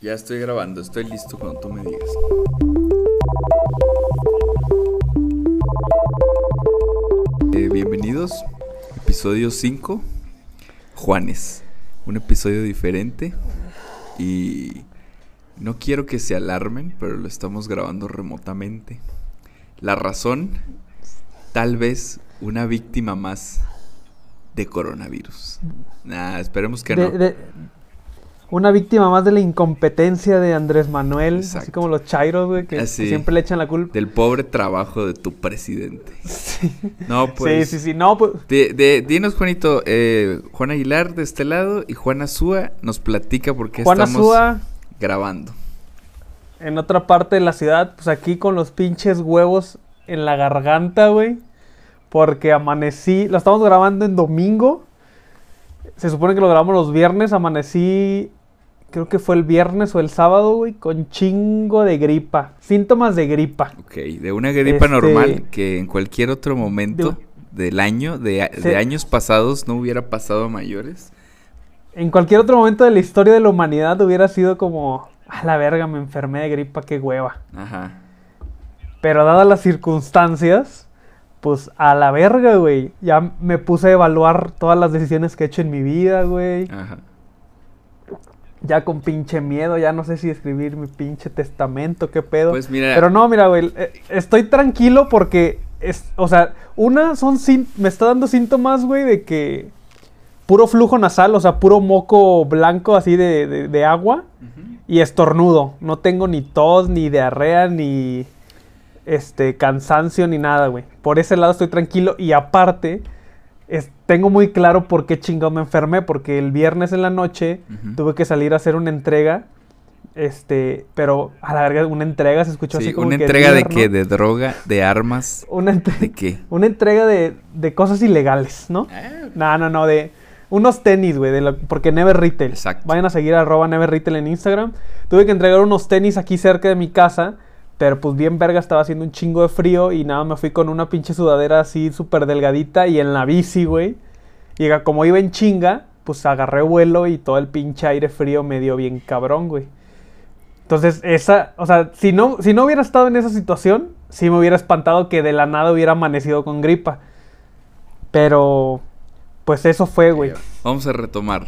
Ya estoy grabando, estoy listo cuando tú me digas. Eh, bienvenidos, episodio 5, Juanes. Un episodio diferente y no quiero que se alarmen, pero lo estamos grabando remotamente. La razón, tal vez una víctima más de coronavirus. Nah, esperemos que De- no. de- una víctima más de la incompetencia de Andrés Manuel, así como los chairos, güey, que, siempre le echan la culpa. Del pobre trabajo de tu presidente. No, pues. sí, sí, sí, no, pues, De, de- dinos, Juanito, eh, Juan Aguilar de este lado y Juana Súa nos platica por qué Juana estamos grabando. en otra parte de la ciudad, pues aquí con los pinches huevos en la garganta, güey, porque amanecí, lo estamos grabando en domingo, se supone que lo grabamos los viernes, amanecí, creo que fue el viernes o el sábado, güey, con chingo de gripa, síntomas de gripa. Ok, de una gripa Este- normal que en cualquier otro momento del año, de, Sí. de años pasados, no hubiera pasado a mayores. En cualquier otro momento de la historia de la humanidad hubiera sido como, a la verga, me enfermé de gripa, qué hueva. Ajá. Pero dadas las circunstancias, pues a la verga, güey. Ya me puse a evaluar todas las decisiones que he hecho en mi vida, güey. Ajá. Ya con pinche miedo, ya no sé si escribir mi pinche testamento, qué pedo. Pues mira, Pero no, mira, güey, eh, estoy tranquilo porque, es, o sea, una son, me está dando síntomas, güey, de que puro flujo nasal, o sea, puro moco blanco así de, de- de agua y estornudo. No tengo ni tos, ni diarrea, ni este cansancio, ni nada, güey. Por ese lado estoy tranquilo y aparte es- tengo muy claro por qué chingado me enfermé, porque el viernes en la noche tuve que salir a hacer una entrega. Este, pero a la verga, una entrega se escuchó Sí, así como una que entrega de qué, de droga, de armas, Una, de qué. una entrega de, de cosas ilegales, ¿no? No, no, no, de unos tenis, güey, de lo- porque Never Retail. Exacto. Vayan a seguir a arroba Never Retail en Instagram. Tuve que entregar unos tenis aquí cerca de mi casa, pero pues bien verga, estaba haciendo un chingo de frío y nada, me fui con una pinche sudadera así súper delgadita y en la bici, güey. Y como iba en chinga, pues agarré vuelo y todo el pinche aire frío me dio bien cabrón, güey. Entonces, esa, o sea, si no, si no hubiera estado en esa situación, sí me hubiera espantado que de la nada hubiera amanecido con gripa. Pero, pues eso fue, güey. Vamos a retomar.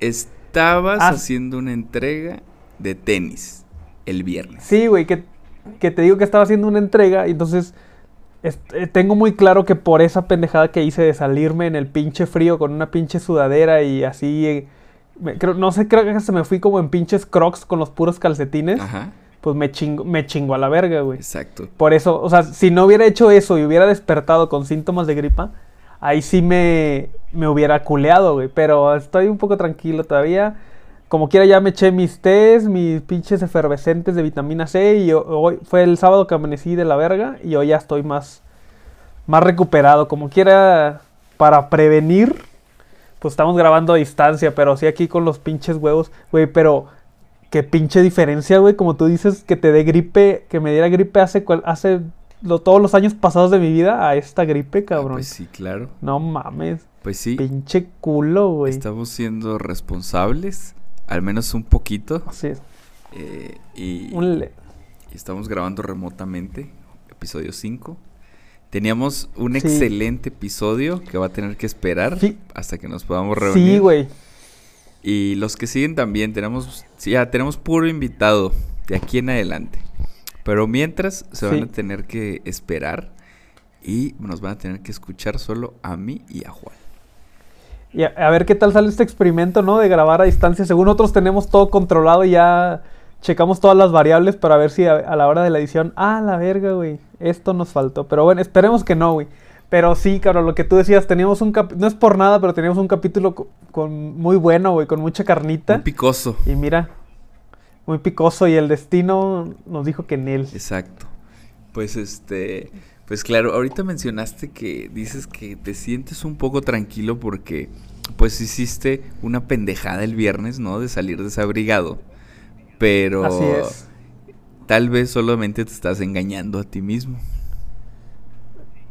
Estabas Ah. haciendo una entrega de tenis el viernes. Sí, güey, que, que te digo que estaba haciendo una entrega y entonces es- eh, tengo muy claro que por esa pendejada que hice de salirme en el pinche frío con una pinche sudadera y así, eh, me- creo, no sé, creo que se me fui como en pinches crocs con los puros calcetines, Ajá, pues me chingo, me chingo a la verga, güey. exacto. Por eso, o sea, si no hubiera hecho eso y hubiera despertado con síntomas de gripa, ahí sí me, me hubiera culeado, güey. Pero estoy un poco tranquilo todavía. Como quiera ya me eché mis tés, mis pinches efervescentes de vitamina C y ho- hoy fue el sábado que amanecí de la verga y hoy ya estoy más, más recuperado. Como quiera, para prevenir, pues estamos grabando a distancia, pero sí aquí con los pinches huevos, güey, pero qué pinche diferencia, güey, como tú dices, que te dé gripe, que me diera gripe hace, hace lo- todos los años pasados de mi vida a esta gripe, cabrón. Pues sí, claro. No mames, Pues sí, pinche culo, güey. estamos siendo responsables, al menos un poquito. Así es. eh, y, Un le- y estamos grabando remotamente, episodio 5. Teníamos un Sí. excelente episodio que va a tener que esperar Sí. hasta que nos podamos reunir. Sí, güey. Y los que siguen también, tenemos, sí, ya tenemos puro invitado de aquí en adelante. Pero mientras se van Sí. a tener que esperar y nos van a tener que escuchar solo a mí y a Juan. Y a, a ver qué tal sale este experimento, ¿no? De grabar a distancia. Según nosotros tenemos todo controlado y ya checamos todas las variables para ver si a, a la hora de la edición, ah, la verga, güey, esto nos faltó. Pero bueno, esperemos que no, güey. Pero sí, cabrón, lo que tú decías, teníamos un capítulo, no es por nada, pero teníamos un capítulo co- con, muy bueno, güey, con mucha carnita. Un picoso. y mira, muy picoso y el destino nos dijo que en él. Exacto. Pues este, pues claro, ahorita mencionaste que dices que te sientes un poco tranquilo porque pues hiciste una pendejada el viernes, ¿no? De salir desabrigado. Pero Así es. tal vez solamente te estás engañando a ti mismo.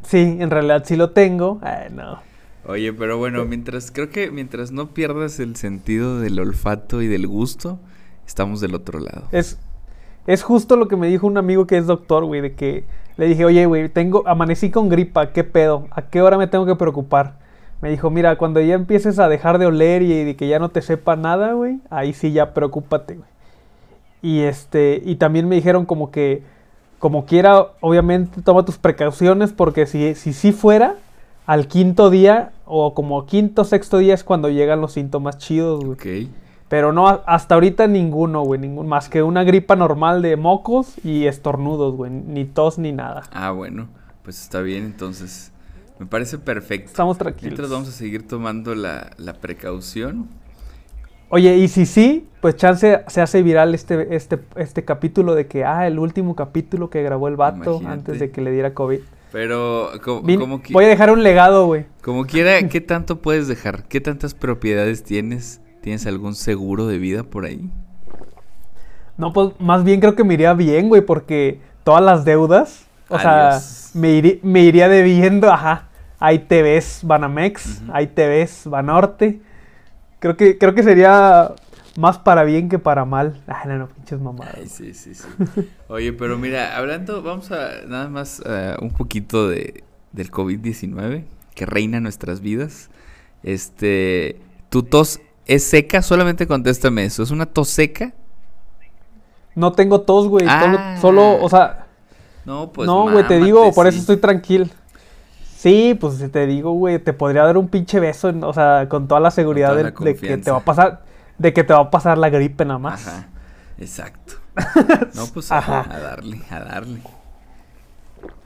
Sí, en realidad sí lo tengo. Ay, no. Oye, pero bueno, mientras creo que mientras no pierdas el sentido del olfato y del gusto, estamos del otro lado. Es, es justo lo que me dijo un amigo que es doctor, güey, de que le dije, oye, güey, tengo, amanecí con gripa, ¿qué pedo? ¿A qué hora me tengo que preocupar? Me dijo, mira, cuando ya empieces a dejar de oler y que ya no te sepa nada, güey, ahí sí ya preocúpate, güey. Y este, y también me dijeron como que, como quiera, obviamente toma tus precauciones porque si, si sí fuera, al quinto día o como quinto, sexto día es cuando llegan los síntomas chidos, güey. Pero no, hasta ahorita ninguno, güey, ningún, más que una gripa normal de mocos y estornudos, güey, ni tos ni nada. Ah, bueno, pues está bien, entonces. Me parece perfecto. Estamos Mientras tranquilos. vamos a seguir tomando la, la precaución. Oye, y si sí, pues chance se hace viral este, este, este capítulo de que, ah, el último capítulo que grabó el vato Imagínate. antes de que le diera COVID. Pero, co- Vin- como, qui- voy a dejar un legado, güey. como quiera, ¿qué tanto puedes dejar? ¿Qué tantas propiedades tienes? ¿Tienes algún seguro de vida por ahí? No, pues más bien creo que me iría bien, güey, porque todas las deudas, o Adiós. sea, me, iri- me iría debiendo, ajá. Ahí te ves Banamex, Ujú. ahí te ves Banorte. Creo que, creo que sería más para bien que para mal. Ay, no, no, pinches mamadas. Ay, sí, sí, sí. Oye, pero mira, hablando, vamos a nada más eh, un poquito de, del COVID-19 que reina en nuestras vidas. Este, ¿tu tos es seca? Solamente contéstame eso. ¿Es una tos seca? No tengo tos, güey. solo- Ah. Solo, o sea, No, pues no, güey, te digo, por eso estoy tranquilo. Sí, pues te digo, güey, te podría dar un pinche beso, en- o sea, con toda la seguridad toda de, la de que te va a pasar, de que te va a pasar la gripe nada más. Ajá, exacto. No, pues Ajá. a darle, a darle.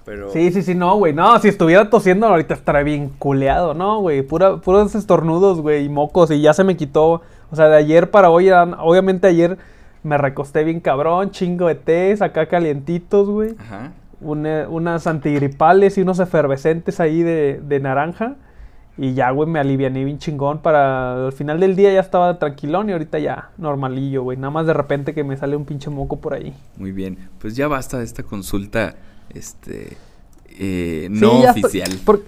Pero Sí, sí, sí, no, güey. No, si estuviera tosiendo ahorita estaría bien culeado, ¿no, güey? Pura, puros estornudos, güey, y mocos, y ya se me quitó. O sea, de ayer para hoy, eran- obviamente ayer me recosté bien cabrón, chingo de tés, acá calientitos, güey. Ajá. Una- unas antigripales y unos efervescentes ahí de, de naranja. Y ya, güey, me aliviané bien chingón para... Al final del día ya estaba tranquilón y ahorita ya normalillo, güey. Nada más de repente que me sale un pinche moco por ahí. Muy bien. Pues ya basta de esta consulta este eh, no oficial. por-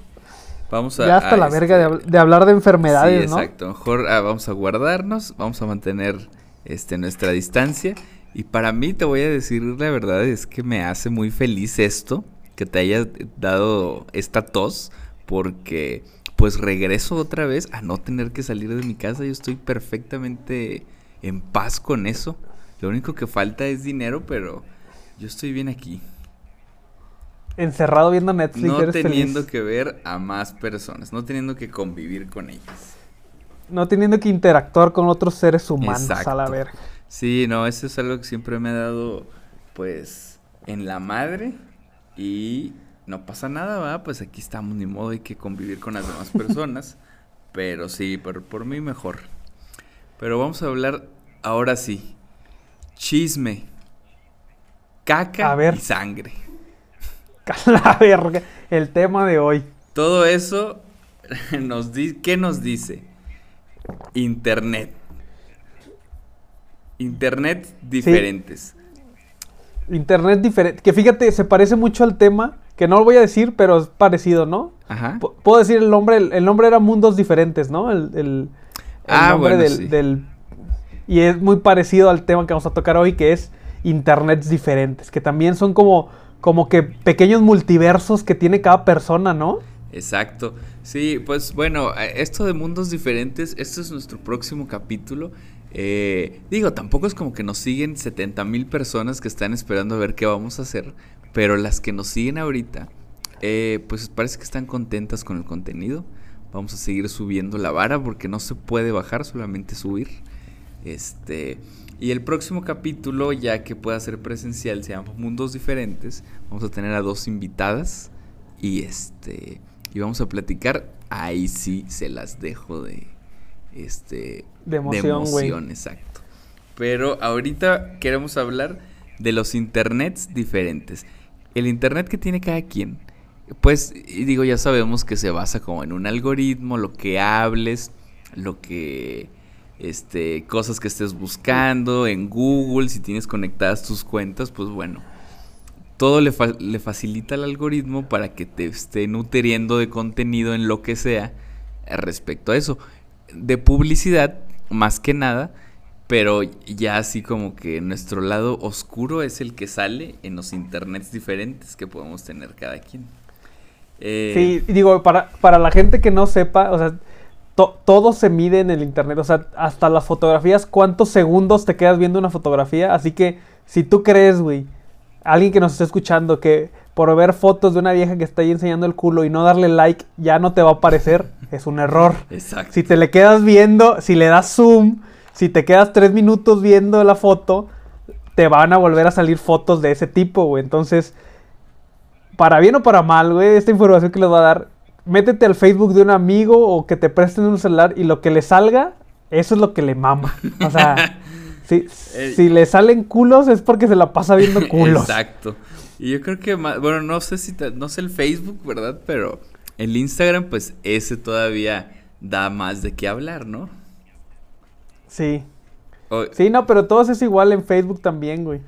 Vamos a ya hasta a, la este, verga de, habl- de hablar de enfermedades, sí, ¿no? exacto. Mejor ah, vamos a guardarnos, vamos a mantener este nuestra distancia y para mí te voy a decir la verdad es que me hace muy feliz esto que te haya dado esta tos porque pues regreso otra vez a no tener que salir de mi casa. Yo estoy perfectamente en paz con eso. Lo único que falta es dinero, pero yo estoy bien aquí. Encerrado viendo Netflix, No eres teniendo feliz. que ver a más personas, no teniendo que convivir con ellas. No teniendo que interactuar con otros seres humanos, a la Exacto. verga. Sí, no, eso es algo que siempre me ha dado, pues, en la madre y no pasa nada, ¿va? Pues aquí estamos, ni modo, hay que convivir con las demás personas, pero sí, por, por mí mejor. Pero vamos a hablar ahora sí, chisme, caca A ver. y sangre. La verga. El tema de hoy. Todo eso nos di ¿qué nos dice? Internet. Internet diferentes. Internet diferente. Que fíjate, se parece mucho al tema. Que no lo voy a decir, pero es parecido, ¿no? Ajá. P- Puedo decir el nombre. El, el nombre era Mundos Diferentes, ¿no? El, el- el Ah, nombre bueno, del, sí. del- Y es muy parecido al tema que vamos a tocar hoy, que es Internets diferentes. Que también son como, como que pequeños multiversos que tiene cada persona, ¿no? Exacto. Sí, pues bueno, eh, esto de mundos diferentes, este es nuestro próximo capítulo. Eh, digo, tampoco es como que nos siguen 70 mil personas que están esperando a ver qué vamos a hacer, pero las que nos siguen ahorita, eh, pues parece que están contentas con el contenido. Vamos a seguir subiendo la vara porque no se puede bajar, solamente subir. Este, y el próximo capítulo, ya que pueda ser presencial, se llama Mundos Diferentes. Vamos a tener a dos invitadas y este y vamos a platicar. Ahí sí se las dejo de este De emoción, güey. emoción, exacto. Pero ahorita queremos hablar de los internets diferentes. El internet que tiene cada quien. Pues, digo, ya sabemos que se basa como en un algoritmo, lo que hables, lo que este, cosas que estés buscando en Google, si tienes conectadas tus cuentas, pues bueno, todo le, fa- le facilita al algoritmo para que te esté nutriendo de contenido en lo que sea respecto a eso. De publicidad, más que nada, pero ya así como que nuestro lado oscuro es el que sale en los internets diferentes que podemos tener cada quien. Eh, sí, digo, para, para la gente que no sepa, o sea, todo se mide en el internet, o sea, hasta las fotografías, cuántos segundos te quedas viendo una fotografía, así que si tú crees, güey, alguien que nos está escuchando que por ver fotos de una vieja que está ahí enseñando el culo y no darle like ya no te va a aparecer, es un error. Exacto. Si te le quedas viendo, si le das zoom, si te quedas tres minutos viendo la foto, te van a volver a salir fotos de ese tipo, güey. Entonces, para bien o para mal, güey, esta información que les voy a dar, métete al Facebook de un amigo o que te presten un celular y lo que le salga, eso es lo que le mama. O sea, si, si le salen culos es porque se la pasa viendo culos. Exacto. Y yo creo que, bueno, no sé si, no sé el Facebook, ¿verdad? Pero el Instagram, pues ese todavía da más de qué hablar, ¿no? Sí. Sí, no, pero todos es igual en Facebook también, güey.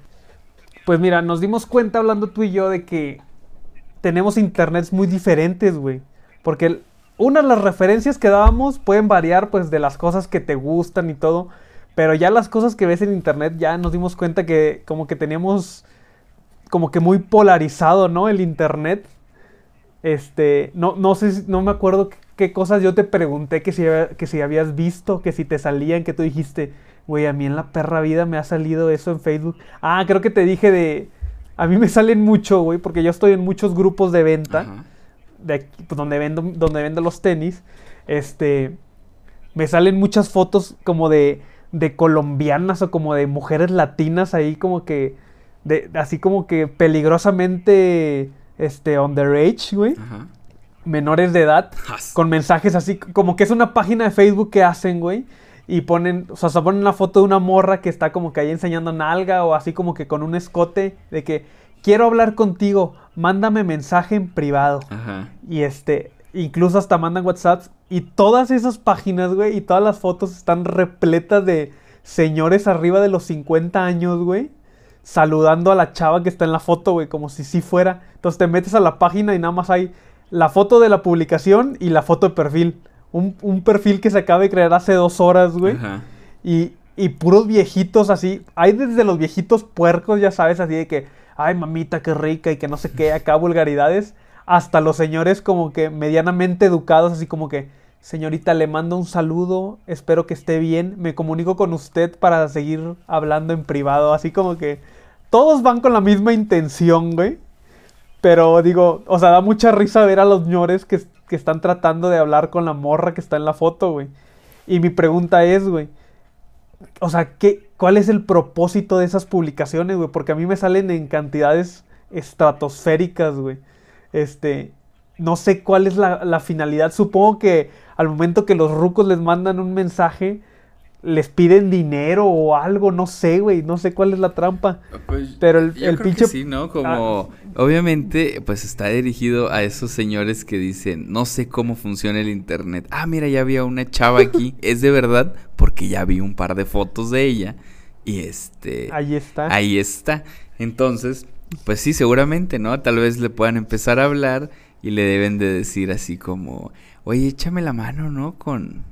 Pues mira, nos dimos cuenta hablando tú y yo de que tenemos internets muy diferentes, güey. Porque una de las referencias que dábamos pueden variar, pues, de las cosas que te gustan y todo. Pero ya las cosas que ves en internet, ya nos dimos cuenta que como que teníamos como que muy polarizado, ¿no? El internet. Este, no, no sé, no me acuerdo qué, cosas yo te pregunté que si, que si habías visto, que si te salían, que tú dijiste, güey, a mí en la perra vida me ha salido eso en Facebook. Ah, creo que te dije de, a mí me salen mucho, güey, porque yo estoy en muchos grupos de venta, de pues, donde vendo, donde vendo los tenis, este, me salen muchas fotos como de, de colombianas o como de mujeres latinas ahí como que así como que peligrosamente, este, underage, güey. Menores de edad, con mensajes así, como que es una página de Facebook que hacen, güey. Y ponen, o sea, se ponen una foto de una morra que está como que ahí enseñando nalga o así como que con un escote de que quiero hablar contigo, mándame mensaje en privado. Y este, incluso hasta mandan WhatsApp. Y todas esas páginas, güey, y todas las fotos están repletas de señores arriba de los 50 años, güey saludando a la chava que está en la foto, güey, como si sí fuera. Entonces te metes a la página y nada más hay la foto de la publicación y la foto de perfil. Un, perfil que se acaba de crear hace dos horas, güey. Y, y puros viejitos así. Hay desde los viejitos puercos, ya sabes, así de que, ay, mamita, qué rica y que no sé qué, acá vulgaridades. Hasta los señores como que medianamente educados, así como que, señorita, le mando un saludo, espero que esté bien, me comunico con usted para seguir hablando en privado, así como que todos van con la misma intención, güey. Pero digo, o sea, da mucha risa ver a los ñores que, están tratando de hablar con la morra que está en la foto, güey. Y mi pregunta es, güey. O sea, ¿qué, ¿cuál es el propósito de esas publicaciones, güey? Porque a mí me salen en cantidades estratosféricas, güey. Este, no sé cuál es la, la, finalidad. Supongo que al momento que los rucos les mandan un mensaje, les piden dinero o algo, no sé, güey, no sé cuál es la trampa. Pues, pero el, el pinche... sí, ¿no? Como, ah. obviamente, pues está dirigido a esos señores que dicen, no sé cómo funciona el internet. Ah, mira, ya había una chava aquí, es de verdad, porque ya vi un par de fotos de ella. Y este... Ahí está. Ahí está. Entonces, pues sí, seguramente, ¿no? Tal vez le puedan empezar a hablar y le deben de decir así como, oye, échame la mano, ¿no? Con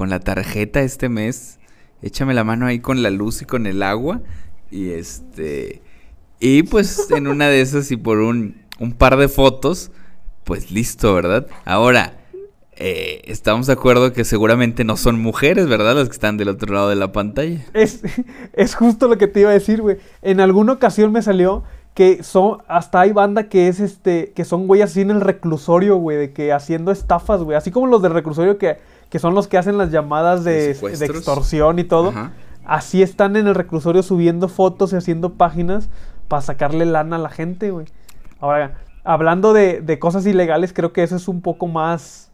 con la tarjeta este mes. Échame la mano ahí con la luz y con el agua. Y este. Y pues en una de esas y por un, un par de fotos, pues listo, ¿verdad? Ahora, eh, estamos de acuerdo que seguramente no son mujeres, ¿verdad? Las que están del otro lado de la pantalla. Es, es justo lo que te iba a decir, güey. En alguna ocasión me salió que son, hasta hay banda que es este, que son güey así en el reclusorio, güey, de que haciendo estafas, güey. Así como los del reclusorio que que son los que hacen las llamadas de, extorsión y todo. Así están en el reclusorio subiendo fotos y haciendo páginas para sacarle lana a la gente, güey. Ahora, hablando de, cosas ilegales, creo que eso es un poco más,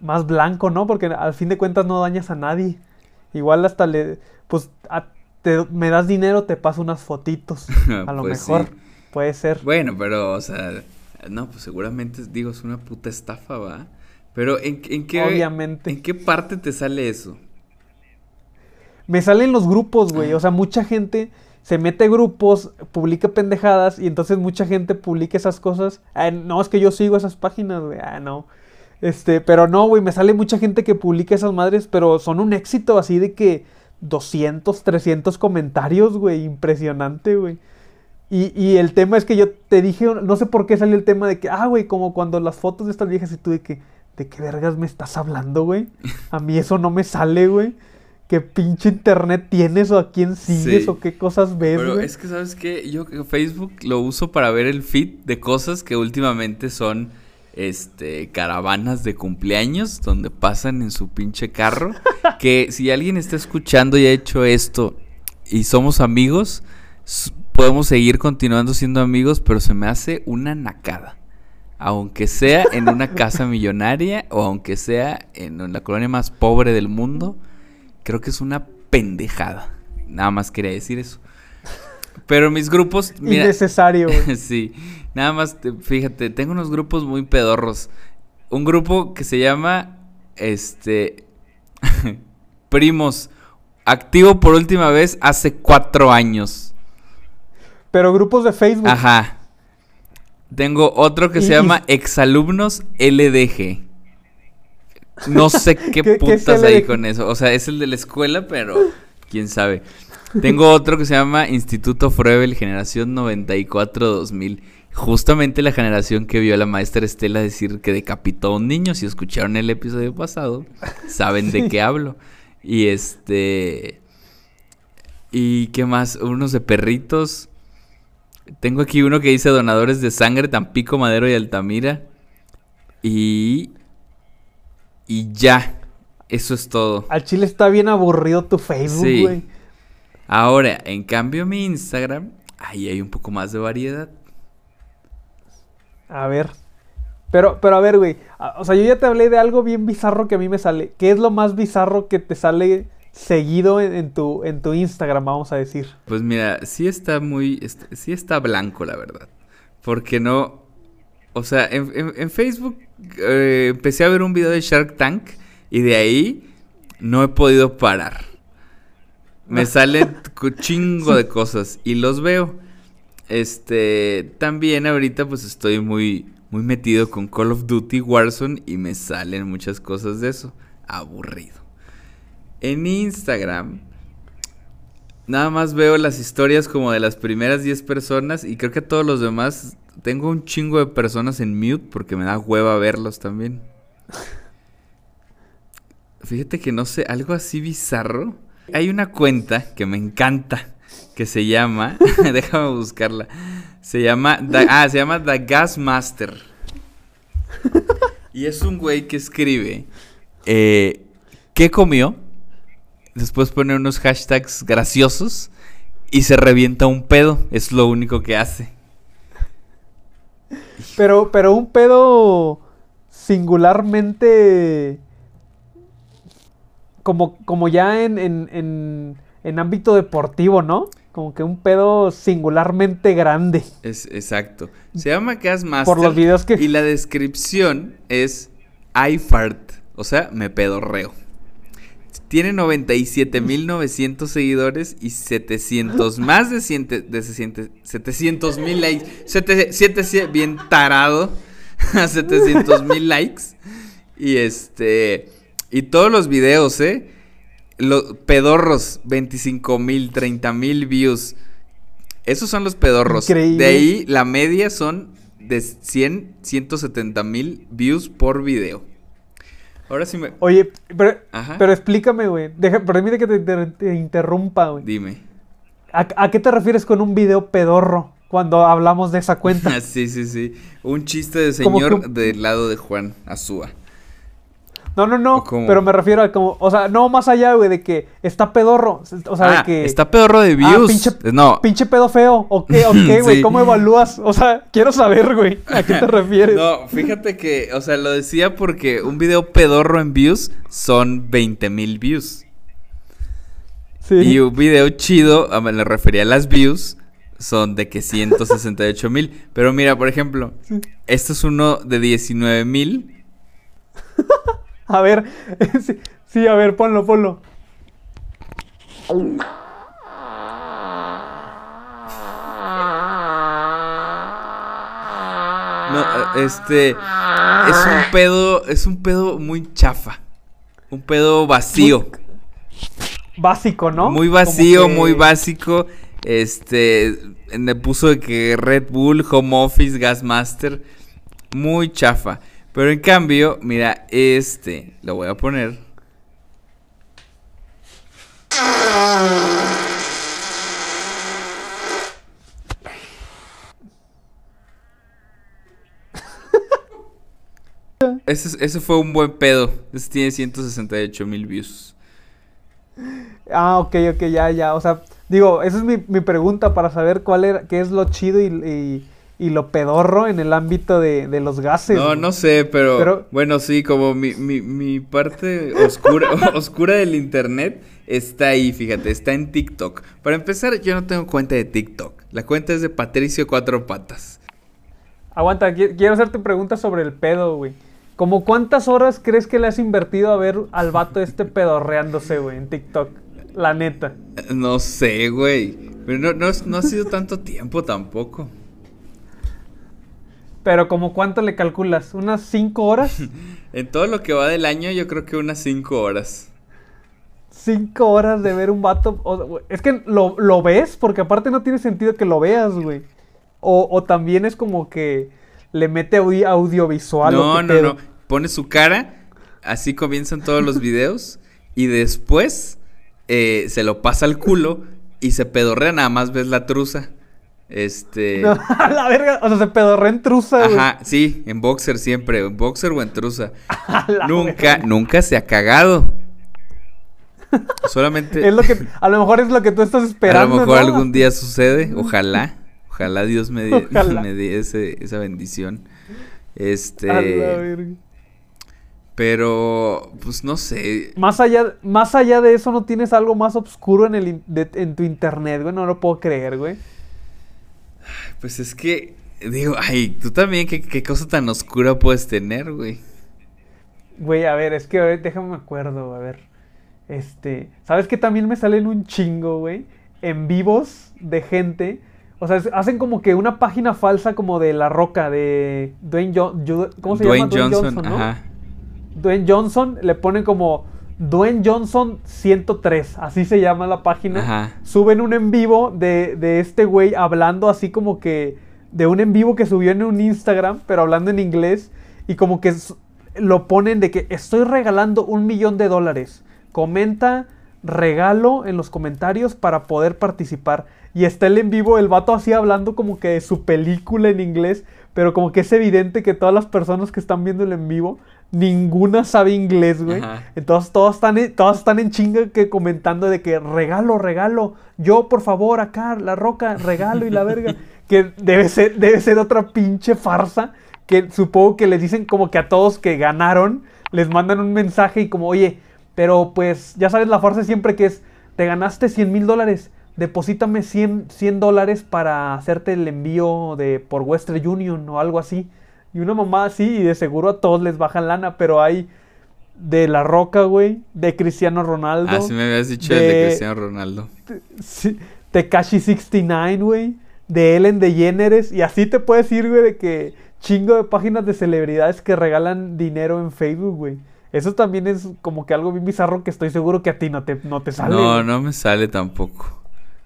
más blanco, ¿no? Porque al fin de cuentas no dañas a nadie. Igual hasta le, pues, me das dinero, te paso unas fotitos. A lo pues mejor, puede ser. Bueno, pero, o sea, no, pues seguramente, digo, es una puta estafa, ¿va? Pero ¿en, en qué Obviamente. ¿En qué parte te sale eso? Me salen los grupos, güey. Ah. O sea, mucha gente se mete grupos, publica pendejadas y entonces mucha gente publica esas cosas. Ah, no, es que yo sigo esas páginas, güey. Ah, no. Este, pero no, güey, me sale mucha gente que publica esas madres, pero son un éxito así de que 200, 300 comentarios, güey. Impresionante, güey. Y, y, el tema es que yo te dije, no sé por qué salió el tema de que, ah, güey, como cuando las fotos de estas viejas y tú de que, ¿de qué vergas me estás hablando, güey? A mí eso no me sale, güey. ¿Qué pinche internet tienes o a quién sigues o qué cosas ves, Pero es que, ¿sabes qué? Yo Facebook lo uso para ver el feed de cosas que últimamente son este caravanas de cumpleaños donde pasan en su pinche carro. que si alguien está escuchando y ha hecho esto y somos amigos, podemos seguir continuando siendo amigos, pero se me hace una nacada. Aunque sea en una casa millonaria o aunque sea en la colonia más pobre del mundo, creo que es una pendejada. Nada más quería decir eso. Pero mis grupos. Mira, Innecesario. sí. Nada más, fíjate, tengo unos grupos muy pedorros. Un grupo que se llama. Este. Primos. Activo por última vez hace cuatro años. Pero grupos de Facebook. Ajá. Tengo otro que se llama Exalumnos LDG. No sé qué, putas hay con eso. O sea, es el de la escuela, pero quién sabe. Tengo otro que se llama Instituto Froebel, generación 94-2000. Justamente la generación que vio a la maestra Estela decir que decapitó a un niño. Si escucharon el episodio pasado, saben de qué hablo. Y este. ¿Y qué más? Unos de perritos. Tengo aquí uno que dice donadores de sangre, Tampico, Madero y Altamira. Y. Y ya. Eso es todo. Al chile está bien aburrido tu Facebook, güey. Ahora, en cambio, mi Instagram, ahí hay un poco más de variedad. A ver. Pero, pero a ver, güey. O sea, yo ya te hablé de algo bien bizarro que a mí me sale. ¿Qué es lo más bizarro que te sale seguido en, tu, en tu Instagram, vamos a decir? Pues mira, sí está muy. Sí está blanco, la verdad. Porque no. O sea, en, Facebook eh, empecé a ver un video de Shark Tank y de ahí no he podido parar. Me salen chingo de cosas y los veo. Este, también ahorita pues estoy muy muy metido con Call of Duty Warzone y me salen muchas cosas de eso. Aburrido. En Instagram nada más veo las historias como de las primeras 10 personas y creo que a todos los demás tengo un chingo de personas en mute porque me da hueva verlos también. Fíjate que no sé, algo así bizarro hay una cuenta que me encanta que se llama, déjame buscarla. Se llama, ah, se llama The Gas Master. Y es un güey que escribe eh, qué comió, después pone unos hashtags graciosos y se revienta un pedo. Es lo único que hace. Pero, pero un pedo singularmente como, como ya en, en, en, ámbito deportivo, ¿no? Como que un pedo singularmente grande. Es exacto. Se llama Gas Master. Por los videos que. Y la descripción es I fart. O sea, me pedorreo. Tiene 97.900 seguidores y 700, más de, 700 mil likes. 700, bien tarado. A 700 mil likes. Y este. Y todos los videos, ¿eh? Los pedorros, 25 mil, 30 mil views. Esos son los pedorros. De ahí la media son de 100, 170 mil views por video. Ahora sí me... Oye, pero, pero explícame, güey. Permite que te, interrumpa, güey. Dime. ¿A, qué te refieres con un video pedorro cuando hablamos de esa cuenta? sí, sí, sí. Un chiste de señor del lado de Juan Azúa. No, no, no. Pero me refiero a como, o sea, no más allá, güey, de que está pedorro. O sea, de ah, que. Está pedorro de ah, views. pinche, no. Pinche pedo feo. ¿O qué, o qué, güey? ¿Cómo evalúas? O sea, quiero saber, güey. ¿A qué te refieres? No, fíjate que, o sea, lo decía porque un video pedorro en views son 20 mil views. Sí. Y un video chido, me le refería a las views, son de que 168 mil. Pero mira, por ejemplo, este es uno de 19 mil. A ver, sí, a ver, ponlo, ponlo. No, este es un pedo, es un pedo muy chafa. Un pedo vacío. básico, ¿no? Muy vacío, muy básico. Este, me puso de que Red Bull, Home Office, Gasmaster, muy chafa. Pero en cambio, mira, este, lo voy a poner. Ese, fue un buen pedo. Ese tiene 168 mil views. Ah, ok, ok, ya, ya. O sea, digo, esa es mi, pregunta para saber cuál era, qué es lo chido y, lo pedorro en el ámbito de, los gases. No, no sé, pero, bueno, sí, como mi, mi parte oscura, oscura del internet está ahí, fíjate, está en TikTok. Para empezar, yo no tengo cuenta de TikTok. La cuenta es de Patricio Cuatro Patas. Aguanta, quiero hacerte preguntas sobre el pedo, güey. ¿Cómo cuántas horas crees que le has invertido a ver al vato este pedorreándose, güey, en TikTok? La neta. No sé, güey. Pero no, no, ha sido tanto tiempo tampoco. Pero como cuánto le calculas? ¿Unas cinco horas? en todo lo que va del año yo creo que unas cinco horas. Cinco horas de ver un vato. es que lo, lo, ves, porque aparte no tiene sentido que lo veas, güey. O, o también es como que le mete audiovisual. No, no, no. Pone su cara, así comienzan todos los videos, y después eh, se lo pasa al culo y se pedorrea, nada más ves la truza. Este. a la verga, o sea, se pedorrea en truza, Ajá, sí, en boxer siempre, en boxer o en truza. nunca, nunca se ha cagado. Solamente. Es lo que, a lo mejor es lo que tú estás esperando. A lo mejor algún día sucede, ojalá. Ojalá Dios me, dé esa bendición. Este. Pero, pues no sé. Más allá, más allá de eso, ¿no tienes algo más oscuro en, el, en tu internet, güey? No lo puedo creer, güey. Pues es que, digo, ay, tú también, ¿qué, qué cosa tan oscura puedes tener, güey? Güey, a ver, es que déjame me acuerdo, a ver. Este, ¿sabes que también me salen un chingo, güey? En vivos de gente o sea, hacen como que una página falsa como de La Roca, de Dwayne Johnson. ¿Cómo se llama? Dwayne Johnson, ajá. Dwayne Johnson le ponen como Dwayne Johnson 103, así se llama la página. Ajá. Suben un en vivo de, de este güey hablando así como que de un en vivo que subió en un Instagram, pero hablando en inglés. Y como que lo ponen de que estoy regalando un millón de dólares. Comenta regalo en los comentarios para poder participar. Y está el en vivo, el vato así hablando como que de su película en inglés, pero como que es evidente que todas las personas que están viendo el en vivo, ninguna sabe inglés, güey. Entonces todos están, en, todos están en chinga que comentando de que regalo, regalo, yo por favor acá, la roca, regalo y la verga. que debe ser, debe ser otra pinche farsa, que supongo que les dicen como que a todos que ganaron, les mandan un mensaje y como, oye, pero pues ya sabes la farsa siempre que es, te ganaste 100 mil dólares deposítame 100, 100 dólares para hacerte el envío de por Western Union o algo así. Y una mamá así, y de seguro a todos les bajan lana, pero hay de La Roca, güey, de Cristiano Ronaldo. Ah, sí me habías dicho de, el de Cristiano Ronaldo. Sí, Tekashi 69, güey, de Ellen DeGeneres, y así te puedes ir, güey, de que chingo de páginas de celebridades que regalan dinero en Facebook, güey. Eso también es como que algo bien bizarro que estoy seguro que a ti no te, no te sale. No, no me sale tampoco.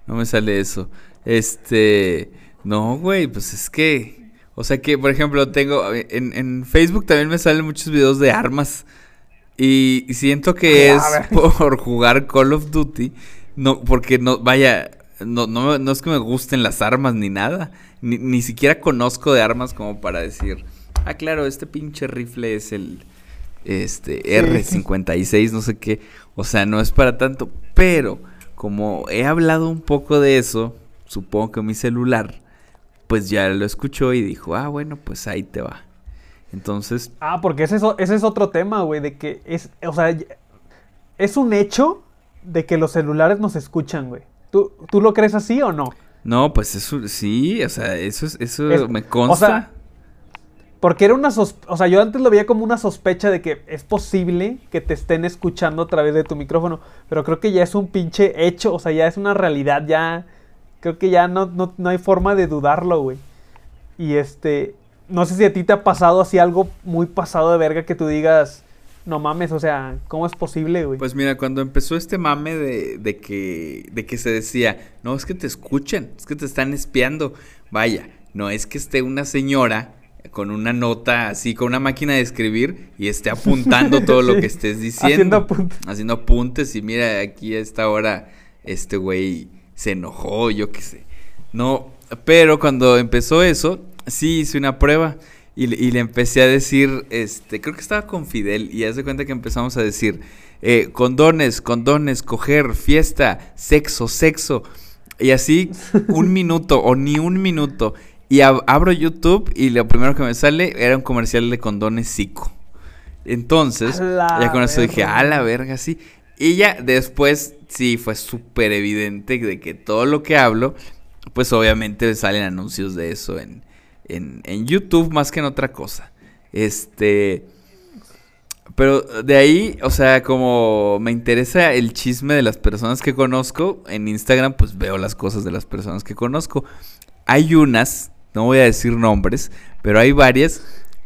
No me sale eso. Este. No, güey, pues es que. O sea que, por ejemplo, tengo. En, en Facebook también me salen muchos videos de armas. Y, siento que es por jugar Call of Duty. No, porque no, vaya. No, no, no es que me gusten las armas ni nada. Ni, ni siquiera conozco de armas como para decir. Ah, claro, este pinche rifle es el. Este, R56, no sé qué. O sea, no es para tanto. Pero como he hablado un poco de eso, supongo que mi celular, pues ya lo escuchó y dijo, ah, bueno, pues ahí te va. Entonces... Ah, porque ese es, ese es otro tema, güey, de que es, o sea, es un hecho de que los celulares nos escuchan, güey. ¿Tú, ¿Tú lo crees así o no? No, pues eso sí, o sea, eso, eso me consta. Porque era una sospecha, o sea, yo antes lo veía como una sospecha de que es posible que te estén escuchando a través de tu micrófono, pero creo que ya es un pinche hecho, o sea, ya es una realidad, ya creo que ya no, no, hay forma de dudarlo, güey. Y este, no sé si a ti te ha pasado así algo muy pasado de verga que tú digas, no mames, o sea, ¿cómo es posible, güey? Pues mira, cuando empezó este mame de, de, que, de que se decía, no, es que te escuchan, es que te están espiando. Vaya, no es que esté una señora con una nota así, con una máquina de escribir y esté apuntando todo lo que estés diciendo. Haciendo apuntes. Haciendo apuntes y mira, aquí a esta hora este güey se enojó, yo qué sé. No, pero cuando empezó eso, sí hice una prueba. Y, le empecé a decir, este, creo que estaba con Fidel, y hace cuenta que empezamos a decir, eh, condones, condones, coger, fiesta, sexo, sexo. Y así un minuto o ni un minuto. Y abro YouTube y lo primero que me sale era un comercial de condones Zico. Entonces, ya con eso dije, a la verga, sí. Y ya después, sí, fue súper evidente de que todo lo que hablo, pues obviamente salen anuncios de eso en, en, YouTube más que en otra cosa. Este. Pero de ahí, o sea, como me interesa el chisme de las personas que conozco, en Instagram pues veo las cosas de las personas que conozco. Hay unas, no voy a decir nombres, pero hay varias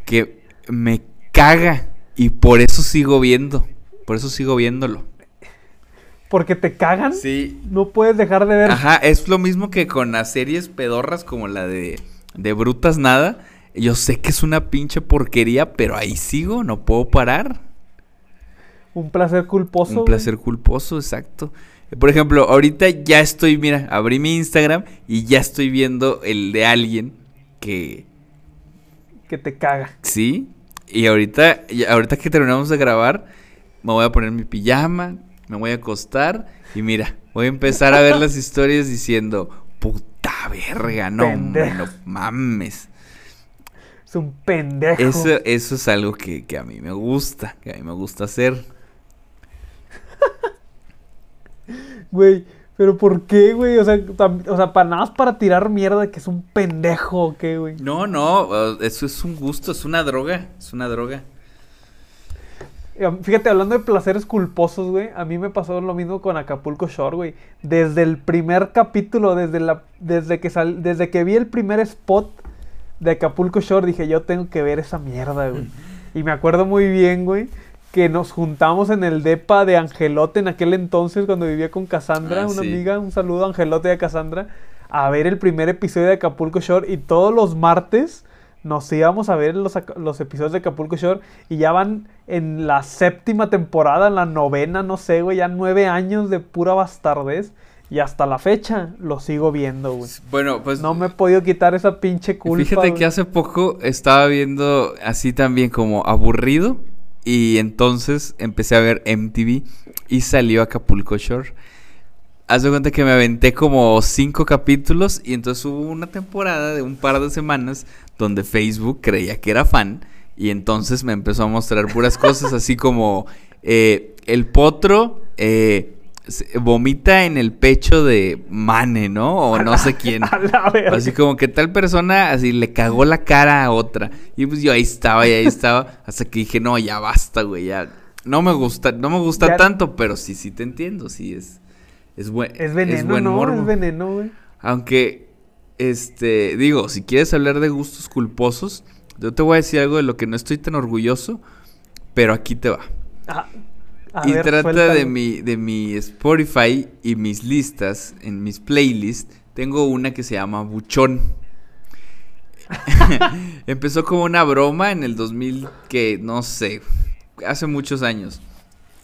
que me caga y por eso sigo viendo, por eso sigo viéndolo. ¿Porque te cagan? Sí. No puedes dejar de ver. Ajá, es lo mismo que con las series pedorras como la de de brutas nada. Yo sé que es una pinche porquería, pero ahí sigo, no puedo parar. Un placer culposo. Un placer culposo, exacto. Por ejemplo, ahorita ya estoy, mira, abrí mi Instagram y ya estoy viendo el de alguien que... Que te caga. Sí. Y ahorita, ahorita que terminamos de grabar, me voy a poner mi pijama, me voy a acostar y mira, voy a empezar a ver las historias diciendo, puta verga, no, no mames. Es un pendejo. Eso, eso es algo que, a mí me gusta, que a mí me gusta hacer. Güey, pero ¿por qué, güey? O sea, o sea, para nada más para tirar mierda que es un pendejo qué, güey. No, no, eso es un gusto, es una droga, es una droga. Fíjate, hablando de placeres culposos, güey, a mí me pasó lo mismo con Acapulco Shore, güey. Desde el primer capítulo, desde, la, desde, que sal, desde que vi el primer spot de Acapulco Shore, dije, yo tengo que ver esa mierda, güey. Y me acuerdo muy bien, güey, que nos juntamos en el depa de Angelote en aquel entonces, cuando vivía con Cassandra, ah, una amiga, un saludo a Angelote y a Cassandra, a ver el primer episodio de Acapulco Shore y todos los martes nos íbamos a ver los, los, episodios de Acapulco Shore y ya van en la séptima temporada, en la novena, no sé, güey, ya nueve años de pura bastardez. Y hasta la fecha lo sigo viendo, güey. Bueno, pues. No me he podido quitar esa pinche culpa. Fíjate que hace poco estaba viendo así también como aburrido. Y entonces empecé a ver MTV y salió Acapulco Shore. Haz de cuenta que me aventé como cinco capítulos y entonces hubo una temporada de un par de semanas donde Facebook creía que era fan y entonces me empezó a mostrar puras cosas así como eh, el potro eh, vomita en el pecho de Mane, ¿no? O no sé quién. Así como que tal persona así le cagó la cara a otra. Y pues yo ahí estaba y ahí estaba hasta que dije, no, ya basta, güey, ya. No me gusta, no me gusta tanto, pero sí, sí te entiendo, sí es... Es, buen, es veneno, ¿no? Es veneno, güey. Aunque, este, digo, si quieres hablar de gustos culposos, yo te voy a decir algo de lo que no estoy tan orgulloso, pero aquí te va. y trata de mi, de mi Spotify y mis listas, en mis playlists, tengo una que se llama Buchón. Empezó como una broma en el 2000, que no sé, hace muchos años.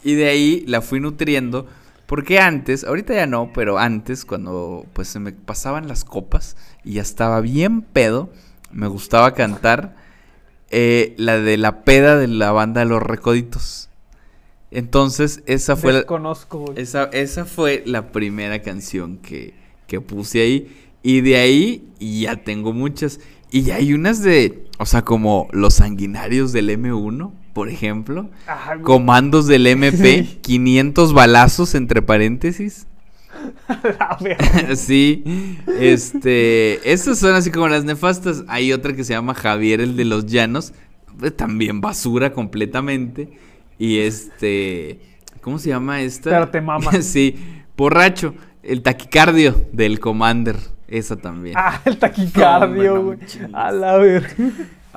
Y de ahí la fui nutriendo porque antes, ahorita ya no, pero antes cuando pues se me pasaban las copas y ya estaba bien pedo, me gustaba cantar eh, la de la peda de la banda Los Recoditos. Entonces, esa fue la, esa, esa fue la primera canción que, que puse ahí. Y de ahí ya tengo muchas. Y hay unas de, o sea, como los sanguinarios del M1 por ejemplo. Comandos del MP, 500 balazos entre paréntesis. sí, este, esas son así como las nefastas. Hay otra que se llama Javier el de los Llanos, eh, también basura completamente. Y este, ¿cómo se llama esta? Pero te mama. sí, borracho, el taquicardio del Commander, esa también. Ah, el taquicardio, güey. a la ver.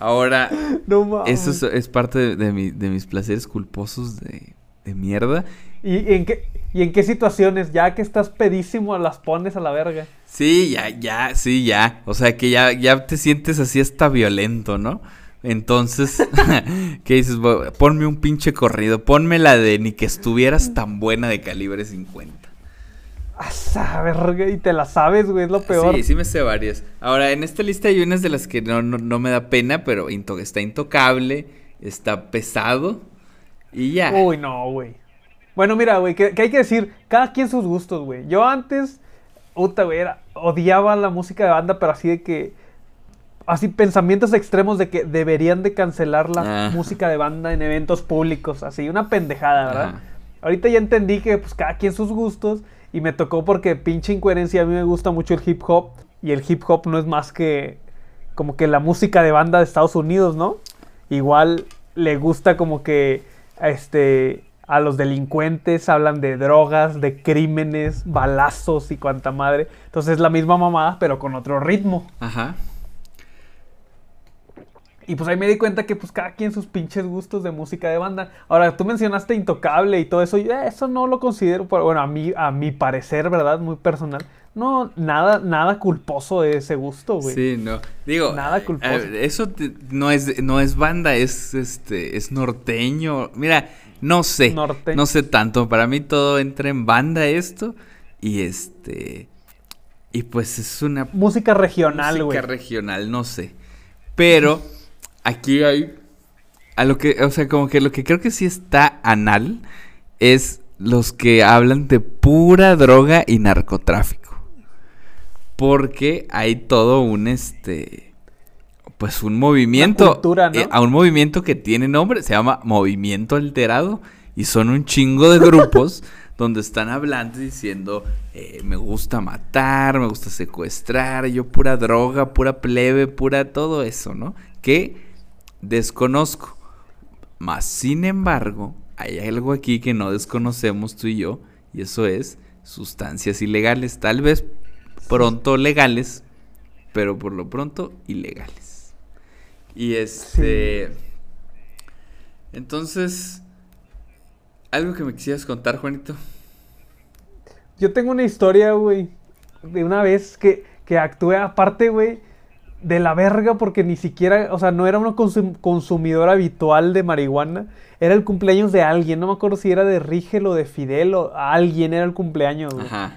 Ahora, No eso es, es parte de, de mi- de mis placeres culposos de, de mierda. ¿Y en, qué, ¿Y en qué situaciones? Ya que estás pedísimo, las pones a la verga. Sí, ya, ya, sí, ya. O sea, que ya, ya te sientes así hasta violento, ¿no? Entonces, ¿qué dices? Ponme un pinche corrido, ponme la de ni que estuvieras tan buena de calibre 50. A y te la sabes, güey, es lo peor. Sí, sí me sé varias. Ahora, en esta lista hay unas de las que no, no, no me da pena, pero into- está intocable, está pesado y ya. Uy, no, güey. Bueno, mira, güey, que, que hay que decir, cada quien sus gustos, güey. Yo antes, puta, güey, era, odiaba la música de banda, pero así de que, así pensamientos extremos de que deberían de cancelar la Ah. música de banda en eventos públicos, así, una pendejada, ¿verdad? Ahorita ya entendí que, pues, cada quien sus gustos, y me tocó porque pinche incoherencia, a mí me gusta mucho el hip hop, y el hip hop no es más que, como que la música de banda de Estados Unidos, ¿no? Igual le gusta como que este a los delincuentes hablan de drogas, de crímenes, balazos y cuanta madre. Entonces es la misma mamada, pero con otro ritmo. Ajá. Y pues ahí me di cuenta que pues cada quien sus pinches gustos de música de banda. Ahora, tú mencionaste Intocable y todo eso. Yo eh, eso no lo considero, bueno, a mí, a mi parecer, ¿verdad? Muy personal. No, nada, nada culposo de ese gusto, güey. Sí, no. Digo, Nada culposo. eh, eso te- no es no es banda, es este es norteño. Mira, no sé. Norte. No sé tanto, para mí todo entra en banda esto y este y pues es una Música regional, música güey. regional, no sé. Pero aquí hay a lo que, o sea, como que lo que creo que sí está anal es los que hablan de pura droga y narcotráfico. Porque hay todo un este pues un movimiento cultura, ¿no? eh, a un movimiento que tiene nombre, se llama Movimiento Alterado y son un chingo de grupos donde están hablando y diciendo eh, me gusta matar, me gusta secuestrar, yo pura droga, pura plebe, pura todo eso, ¿no? Que desconozco. Más sin embargo, hay algo aquí que no desconocemos tú y yo, y eso es sustancias ilegales, tal vez pronto legales, pero por lo pronto ilegales. Y este... Entonces, algo que me quisieras contar, Juanito. Yo tengo una historia, güey, de una vez que, que actué aparte, güey, de la verga porque ni siquiera, o sea, no era un consum- consumidor habitual de marihuana. Era el cumpleaños de alguien, no me acuerdo si era de Rigel o de Fidel o alguien era el cumpleaños, güey. Ajá.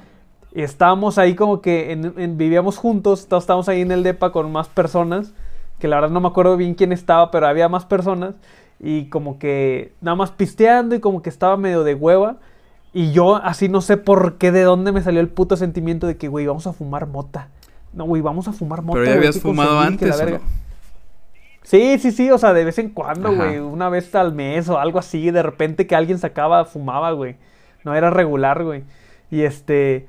Y estábamos ahí como que en- en- vivíamos juntos, estábamos ahí en el DEPA con más personas, que la verdad no me acuerdo bien quién estaba, pero había más personas, y como que nada más pisteando y como que estaba medio de hueva, y yo así no sé por qué, de dónde me salió el puto sentimiento de que, güey, vamos a fumar mota. No, güey, vamos a fumar mota. Pero ya habías fumado antes, ¿o verga". no? Sí, sí, sí, o sea, de vez en cuando, güey, una vez al mes o algo así, de repente que alguien sacaba, fumaba, güey. No era regular, güey. Y este,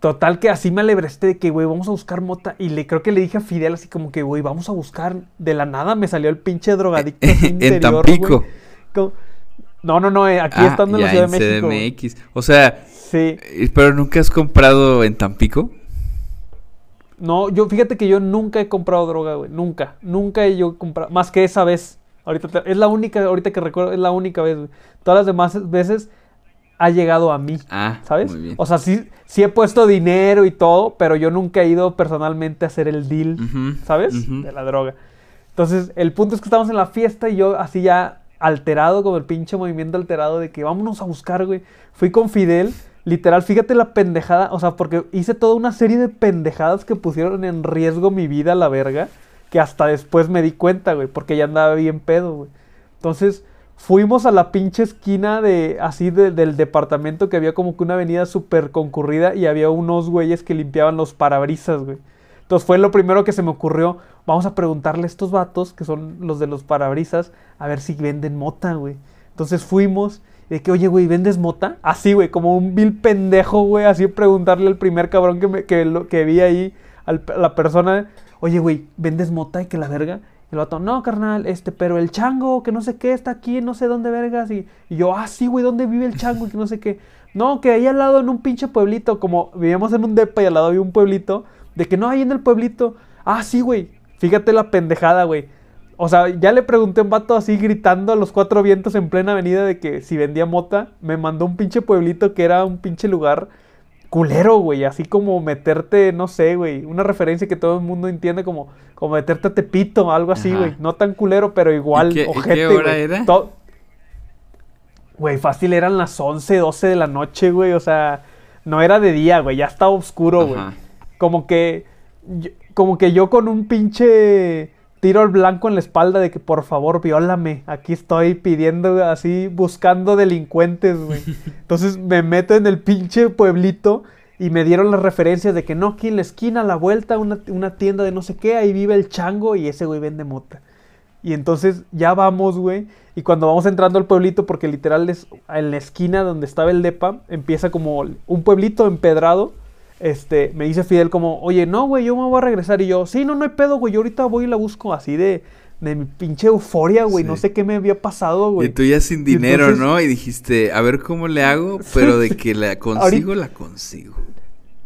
total que así me alebresté de que, güey, vamos a buscar mota. Y le creo que le dije a Fidel así como que, güey, vamos a buscar. De la nada me salió el pinche drogadicto así en interior, Tampico. güey. Como- No, no, no, eh, aquí Ah, estando en la Ciudad de México. CDMX. O sea, Sí. eh, pero nunca has comprado en Tampico. No, yo fíjate que yo nunca he comprado droga, güey. Nunca. Nunca he yo comprado. Más que esa vez. Ahorita te- es la única, ahorita que recuerdo, es la única vez, güey. Todas las demás veces ha llegado a mí. Ah, ¿Sabes? muy bien. O sea, sí, sí he puesto dinero y todo, pero yo nunca he ido personalmente a hacer el deal, ¿sabes? De la droga. Entonces, el punto es que estamos en la fiesta y yo así ya alterado, como el pinche movimiento alterado de que vámonos a buscar, güey. Fui con Fidel, literal, fíjate la pendejada, o sea, porque hice toda una serie de pendejadas que pusieron en riesgo mi vida la verga, que hasta después me di cuenta, güey, porque ya andaba bien pedo, güey. Entonces, fuimos a la pinche esquina de así de- del departamento que había como que una avenida súper concurrida y había unos güeyes que limpiaban los parabrisas, güey. Entonces fue lo primero que se me ocurrió. Vamos a preguntarle a estos vatos, que son los de los parabrisas, a ver si venden mota, güey. Entonces fuimos, de que, oye, güey, ¿vendes mota? Así, güey, como un vil pendejo, güey, así preguntarle al primer cabrón que, me, que, lo, que vi ahí, a la persona, oye, güey, ¿vendes mota? Y que la verga. Y el vato, no, carnal, este, pero el chango, que no sé qué, está aquí, no sé dónde vergas. Y, yo, ah, sí, güey, ¿dónde vive el chango? Que no sé qué. No, que ahí al lado en un pinche pueblito, como vivíamos en un depa y al lado había un pueblito, de que no, ahí en el pueblito. Ah, sí, güey. Fíjate la pendejada, güey. O sea, ya le pregunté a un vato así gritando a los cuatro vientos en plena avenida de que si vendía mota, me mandó un pinche pueblito que era un pinche lugar culero, güey. Así como meterte, no sé, güey. Una referencia que todo el mundo entiende como, como meterte a Tepito, algo así, güey. No tan culero, pero igual, ¿Y qué, hora era? Güey, fácil eran las 11, 12 de la noche, güey. O sea, no era de día, güey. Ya estaba oscuro, güey. Como que. como que yo con un pinche tiro al blanco en la espalda de que por favor viólame. Aquí estoy pidiendo así, buscando delincuentes, güey. Entonces me meto en el pinche pueblito y me dieron las referencias de que no, aquí en la esquina, a la vuelta, una, una tienda de no sé qué, ahí vive el chango y ese güey vende mota. Y entonces ya vamos, güey. Y cuando vamos entrando al pueblito, porque literal es en la esquina donde estaba el depa, empieza como un pueblito empedrado este, me dice Fidel como, oye, no, güey, yo me voy a regresar. Y yo, sí, no, no hay pedo, güey, yo ahorita voy y la busco así de, de mi pinche euforia, güey, no sé qué me había pasado, güey. Y tú ya sin dinero, ¿no? Y dijiste, a ver cómo le hago, pero de que la consigo, la consigo.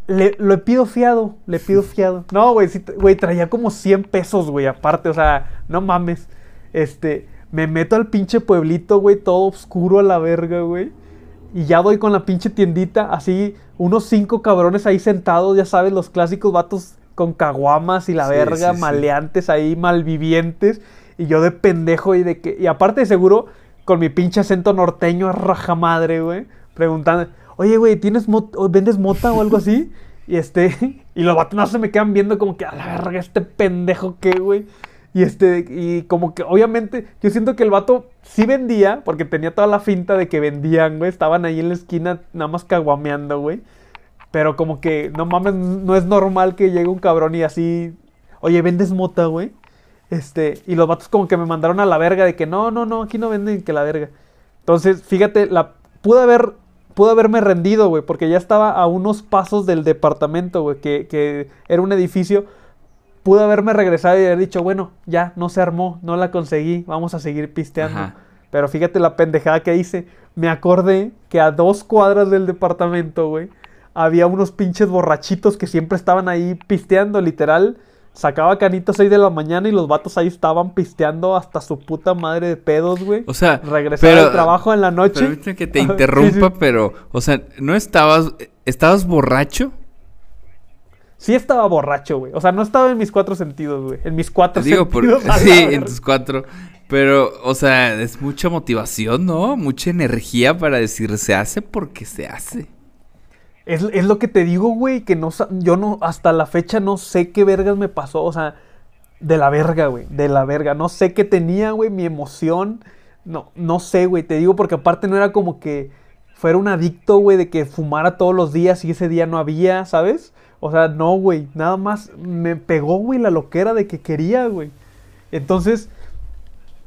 Le, lo pido fiado, le pido fiado. No, güey, güey, traía como 100 pesos, güey, aparte, o sea, no mames. Este, me meto al pinche pueblito, güey, todo oscuro a la verga, güey. Y ya doy con la pinche tiendita, así, unos cinco cabrones ahí sentados, ya sabes, los clásicos vatos con caguamas y la verga, maleantes ahí, malvivientes. Y yo de pendejo y de que. Y aparte de seguro, con mi pinche acento norteño a raja madre, güey. Preguntando, oye, güey, ¿tienes ¿vendes mota o algo así? Y este. Y los vatos no se me quedan viendo como que a la verga, este pendejo que, güey. Y este, y como que obviamente, yo siento que el vato sí vendía, porque tenía toda la finta de que vendían, güey. Estaban ahí en la esquina nada más caguameando, güey. Pero como que, no mames, no es normal que llegue un cabrón y así, oye, ¿vendes mota, güey? Este, y los vatos como que me mandaron a la verga de que no, no, no, aquí no venden que la verga. Entonces, fíjate, la pude haber pude haberme rendido, güey, porque ya estaba a unos pasos del departamento, güey, que, que era un edificio pude haberme regresado y haber dicho, bueno, ya, no se armó, no la conseguí, vamos a seguir pisteando. Pero fíjate la pendejada que hice. Me acordé que a dos cuadras del departamento, güey, había unos pinches borrachitos que siempre estaban ahí pisteando, literal. Sacaba canitos 6 de la mañana y los vatos ahí estaban pisteando hasta su puta madre de pedos, güey. O sea, regresaba al trabajo en la noche. Permíteme que te interrumpa, pero, o sea, ¿no estabas, estabas borracho? Sí estaba borracho, güey. O sea, no estaba en mis cuatro sentidos, güey. En mis cuatro Digo, sentidos. sí, en tus cuatro. Pero, o sea, es mucha motivación, ¿no? Mucha energía para decir se hace porque se hace. Es, es lo que te digo, güey, que no, yo no, hasta la fecha no sé qué vergas me pasó. O sea, de la verga, güey. De la verga. No sé qué tenía, güey, mi emoción. No, no sé, güey. Te digo porque aparte no era como que fuera un adicto, güey, de que fumara todos los días y ese día no había, ¿sabes? O sea, no, güey. Nada más me pegó, güey, la loquera de que quería, güey. Entonces,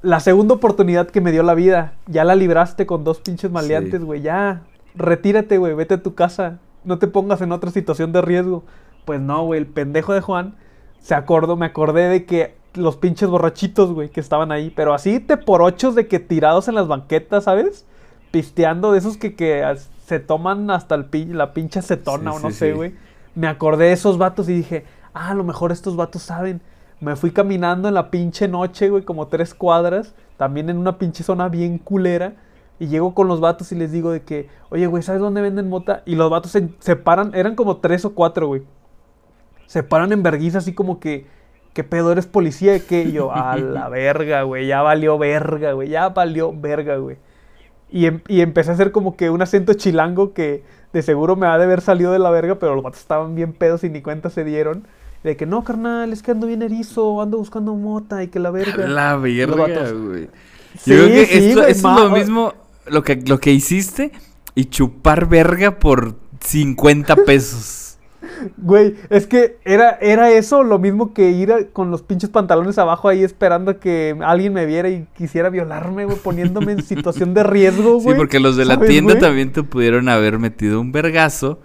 la segunda oportunidad que me dio la vida, ya la libraste con dos pinches maleantes, güey. Ya, retírate, güey. Vete a tu casa. No te pongas en otra situación de riesgo. Pues no, güey. El pendejo de Juan se acordó, me acordé de que los pinches borrachitos, güey, que estaban ahí. Pero así te por ochos de que tirados en las banquetas, ¿sabes? Pisteando de esos que, que se toman hasta el la pinche acetona o no sé, güey me acordé de esos vatos y dije, ah, a lo mejor estos vatos saben. Me fui caminando en la pinche noche, güey, como tres cuadras, también en una pinche zona bien culera. Y llego con los vatos y les digo de que, oye, güey, ¿sabes dónde venden mota? Y los vatos se, paran, eran como tres o cuatro, güey. Se paran en vergüenza así como que, ¿qué pedo eres policía? ¿Qué? Y yo, a la verga, güey, ya valió verga, güey, ya valió verga, güey. Y, em, y empecé a hacer como que un acento chilango que de seguro me ha de haber salido de la verga, pero los vatos estaban bien pedos y ni cuenta se dieron. De que no, carnal, es que ando bien erizo, ando buscando mota y que la verga. La verga, güey. Sí, Yo creo que esto, es lo mismo lo que, lo que hiciste y chupar verga por 50 pesos. Güey, es que era, era eso lo mismo que ir con los pinches pantalones abajo ahí esperando que alguien me viera y quisiera violarme, güey, poniéndome en situación de riesgo, güey. Sí, porque los de la tienda también te pudieron haber metido un vergazo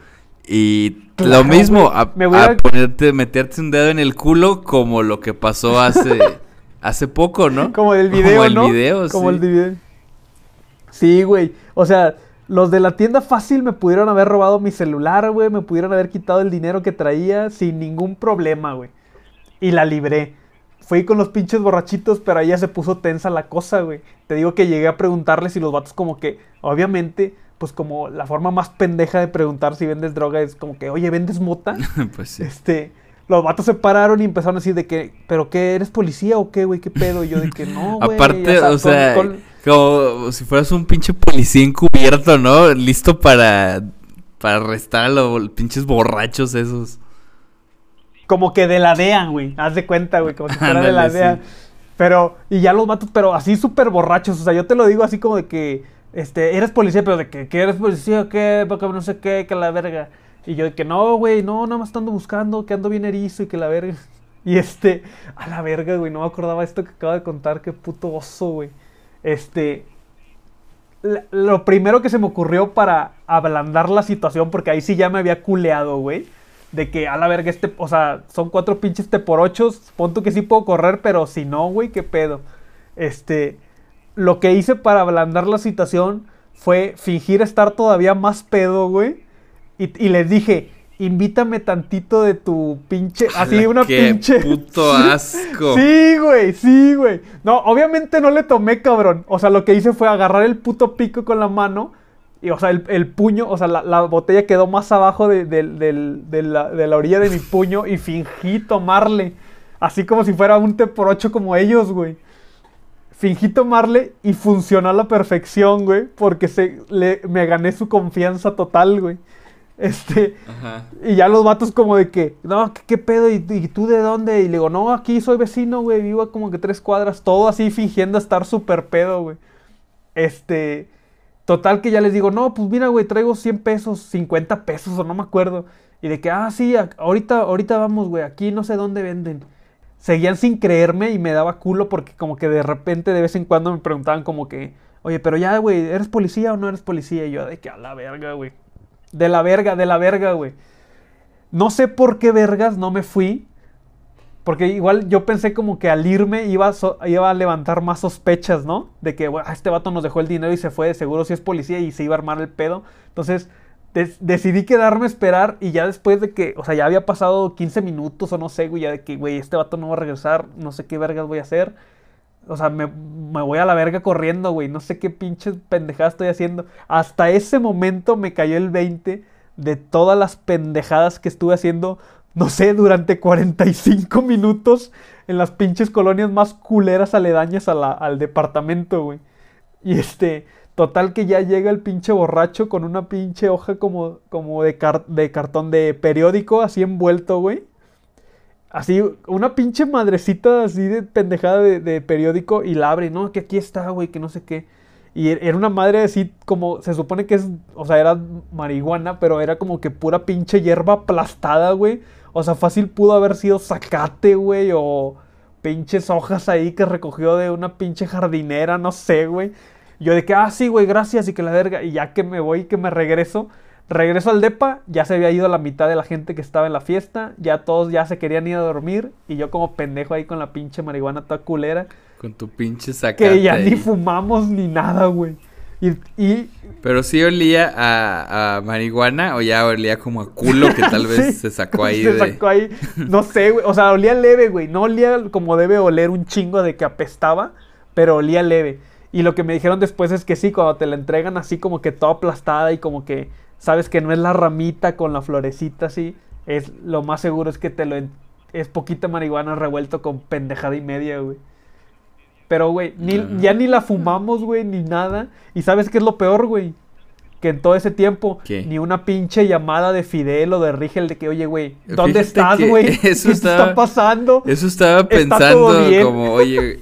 y lo mismo, a, ponerte, meterte un dedo en el culo como lo que pasó hace, hace poco, ¿no? Como el video, como el video, Como el video. Sí, güey, o sea... Los de la tienda fácil me pudieron haber robado mi celular, güey. Me pudieron haber quitado el dinero que traía sin ningún problema, güey. Y la libré. fui con los pinches borrachitos, pero ahí ya se puso tensa la cosa, güey. Te digo que llegué a preguntarles y los vatos como que, obviamente, pues como la forma más pendeja de preguntar si vendes droga es como que, oye, ¿vendes mota? pues sí. Este, los vatos se pararon y empezaron a decir de que, ¿pero qué? ¿Eres policía o qué, güey? ¿Qué pedo? Y yo de que no, güey. Aparte, o sea, con- con- como si fueras un pinche policía encubierto, ¿no? Listo para, para arrestar a los pinches borrachos esos. como que deladean, güey. Haz de cuenta, güey, como si fuera Ándale, deladean. sí. Pero, y ya los vatos, pero así súper borrachos. O sea, yo te lo digo así como de que, este, eres policía, pero de que, que eres policía o qué, porque no sé qué, que la verga. Y yo de que no, güey, no, nada más ando buscando, que ando bien erizo y que la verga. Y este, a la verga, güey, no me acordaba esto que acabo de contar, qué puto oso, güey. Este, lo primero que se me ocurrió para ablandar la situación, porque ahí sí ya me había culeado, güey. De que a la verga, este, o sea, son cuatro pinches te por ochos. Pon tú que sí puedo correr, pero si no, güey, qué pedo. Este, lo que hice para ablandar la situación fue fingir estar todavía más pedo, güey. Y, y les dije, invítame tantito de tu pinche, así una Qué pinche. puto asco. Sí, güey, sí, güey. No, obviamente no le tomé, cabrón. O sea, lo que hice fue agarrar el puto pico con la mano. Y, o sea, el, el puño, o sea, la, la botella quedó más abajo de, la, de la orilla de mi puño y fingí tomarle. Así como si fuera un té por ocho como ellos, güey. Fingí tomarle y funcionó a la perfección, güey. Porque se, le, me gané su confianza total, güey. Este, Ajá. y ya los vatos como de que, no, ¿qué, qué pedo? ¿Y, y tú de dónde? Y le digo, no, aquí soy vecino, güey, vivo a como que tres cuadras, todo así fingiendo estar súper pedo, güey. Este, total que ya les digo, no, pues mira, güey, traigo 100 pesos, 50 pesos o no me acuerdo. Y de que, ah, sí, a- ahorita, ahorita vamos, güey, aquí no sé dónde venden. Seguían sin creerme y me daba culo porque como que de repente de vez en cuando me preguntaban como que, oye, pero ya, güey, ¿eres policía o no eres policía? Y yo de que a la verga, güey. De la verga, de la verga, güey. No sé por qué vergas no me fui. Porque igual yo pensé como que al irme iba a, iba a levantar más sospechas, ¿no? De que, bueno, este vato nos dejó el dinero y se fue, de seguro si es policía y se iba a armar el pedo. Entonces decidí quedarme a esperar y ya después de que, o sea, ya había pasado 15 minutos o no sé, güey, ya de que, güey, este vato no va a regresar, no sé qué vergas voy a hacer. O sea, me, me voy a la verga corriendo, güey. No sé qué pinches pendejadas estoy haciendo. Hasta ese momento me cayó el 20 de todas las pendejadas que estuve haciendo, no sé, durante 45 minutos en las pinches colonias más culeras aledañas al departamento, güey. Y este, total que ya llega el pinche borracho con una pinche hoja como, como de, de cartón de periódico, así envuelto, güey. Así, una pinche madrecita así de pendejada de, de periódico y la abre, no, que aquí está, güey, que no sé qué. Y er- era una madre así como, se supone que es, o sea, era marihuana, pero era como que pura pinche hierba aplastada, güey. O sea, fácil pudo haber sido zacate, güey, o pinches hojas ahí que recogió de una pinche jardinera, no sé, güey. Yo de que, ah, sí, güey, gracias, y que la verga. Y ya que me voy, que me regreso, regreso al depa, ya se había ido la mitad de la gente que estaba en la fiesta, ya todos ya se querían ir a dormir, y yo como pendejo ahí con la pinche marihuana toda culera, Con tu pinche sacate. que ya ni fumamos ni nada, güey. Y, y Pero sí olía a, a marihuana o ya olía como a culo que tal vez Sí, se sacó ahí se de... sacó ahí, no sé, güey, o sea, olía leve, güey, no olía como debe oler un chingo de que apestaba, pero olía leve. Y lo que me dijeron después es que sí, cuando te la entregan así como que toda aplastada y como que sabes que no es la ramita con la florecita así, es lo más seguro es que te lo es poquita marihuana revuelto con pendejada y media, güey. Pero, güey, ni, ya ni la fumamos, güey, ni nada. ¿Y sabes qué es lo peor, güey? Que en todo ese tiempo, ¿Qué? ni una pinche llamada de Fidel o de Rigel de que, oye, güey, ¿dónde Fíjate estás, güey? ¿Qué estaba- está pasando? Eso estaba Está todo pensando bien. como, oye...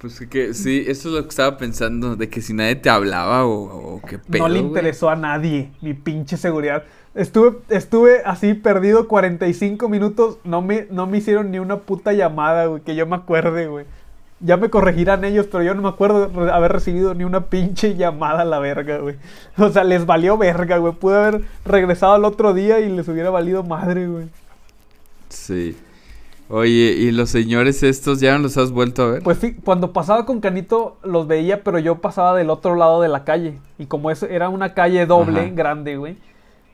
Pues que sí, eso es lo que estaba pensando, de que si nadie te hablaba o, o qué pedo, no le güey. interesó a nadie, mi pinche seguridad. Estuve, estuve así perdido 45 minutos, no me, no me hicieron ni una puta llamada, güey, que yo me acuerde, güey. Ya me corregirán ellos, pero yo no me acuerdo de haber recibido ni una pinche llamada a la verga, güey. O sea, les valió verga, güey. Pude haber regresado al otro día y les hubiera valido madre, güey. Sí. Oye, ¿y los señores estos ya no los has vuelto a ver? Pues fi- cuando pasaba con Canito los veía, pero yo pasaba del otro lado de la calle. Y como eso era una calle doble, Ajá. grande, güey.